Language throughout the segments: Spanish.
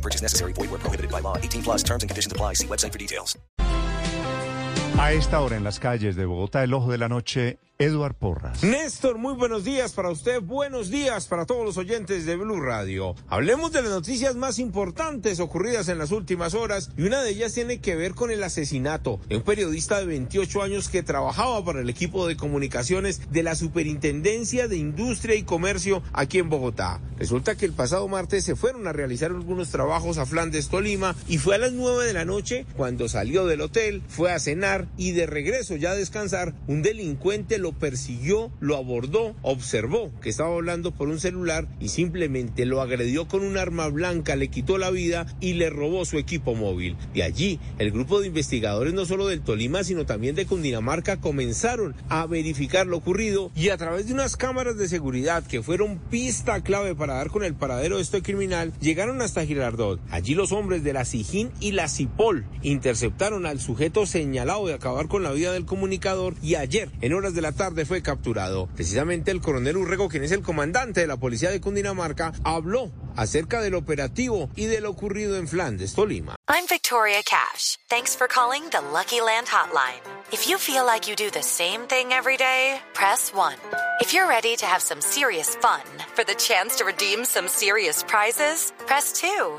Purchase necessary. Void where prohibited by law. 18 plus terms and conditions apply. See website for details. A esta hora en las calles de Bogotá, el ojo de la noche, Eduard Porras. Néstor, muy buenos días para usted, buenos días para todos los oyentes de Blue Radio. Hablemos de las noticias más importantes ocurridas en las últimas horas y una de ellas tiene que ver con el asesinato de un periodista de 28 años que trabajaba para el equipo de comunicaciones de la Superintendencia de Industria y Comercio aquí en Bogotá. Resulta que el pasado martes se fueron a realizar algunos trabajos a Flandes, Tolima y fue a las 9 de la noche cuando salió del hotel, fue a cenar y de regreso ya a descansar, un delincuente lo persiguió, lo abordó, observó que estaba hablando por un celular y simplemente lo agredió con un arma blanca, le quitó la vida y le robó su equipo móvil. De allí, el grupo de investigadores no solo del Tolima, sino también de Cundinamarca comenzaron a verificar lo ocurrido y a través de unas cámaras de seguridad que fueron pista clave para dar con el paradero de este criminal, llegaron hasta Girardot. Allí los hombres de la SIJIN y la CIPOL interceptaron al sujeto señalado de acabar con la vida del comunicador y ayer, en horas de la tarde, fue capturado. Precisamente el coronel Urrego, quien es el comandante de la policía de Cundinamarca, habló acerca del operativo y de lo ocurrido en Flandes, Tolima. I'm Victoria Cash. Thanks for calling the Lucky Land Hotline. If you feel like you do the same thing every day, press 1. If you're ready to have some serious fun for the chance to redeem some serious prizes, press 2.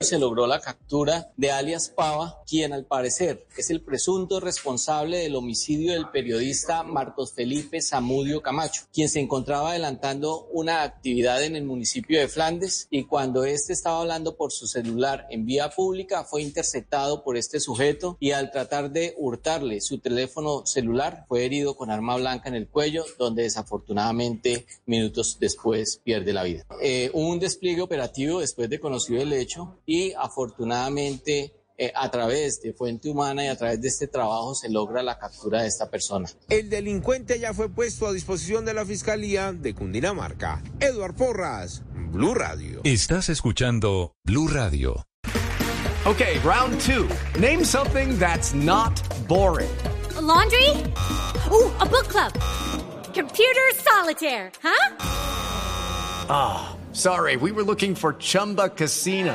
Se logró la captura de alias Pava, quien al parecer es el presunto responsable del homicidio del periodista Marcos Felipe Zamudio Camacho, quien se encontraba adelantando una actividad en el municipio de Flandes y cuando éste estaba hablando por su celular en vía pública fue interceptado por este sujeto y al tratar de hurtarle su teléfono celular fue herido con arma blanca en el cuello donde desafortunadamente minutos después pierde la vida. Eh, un despliegue operativo después de conocido el hecho y afortunadamente eh, a través de Fuente Humana y a través de este trabajo se logra la captura de esta persona. El delincuente ya fue puesto a disposición de la Fiscalía de Cundinamarca. Eduard Porras, Blue Radio. Estás escuchando Blue Radio. Okay, round two. Name something that's not boring. A laundry? Ooh, a book club. Computer solitaire, huh? Ah, oh, sorry, we were looking for Chumba Casino.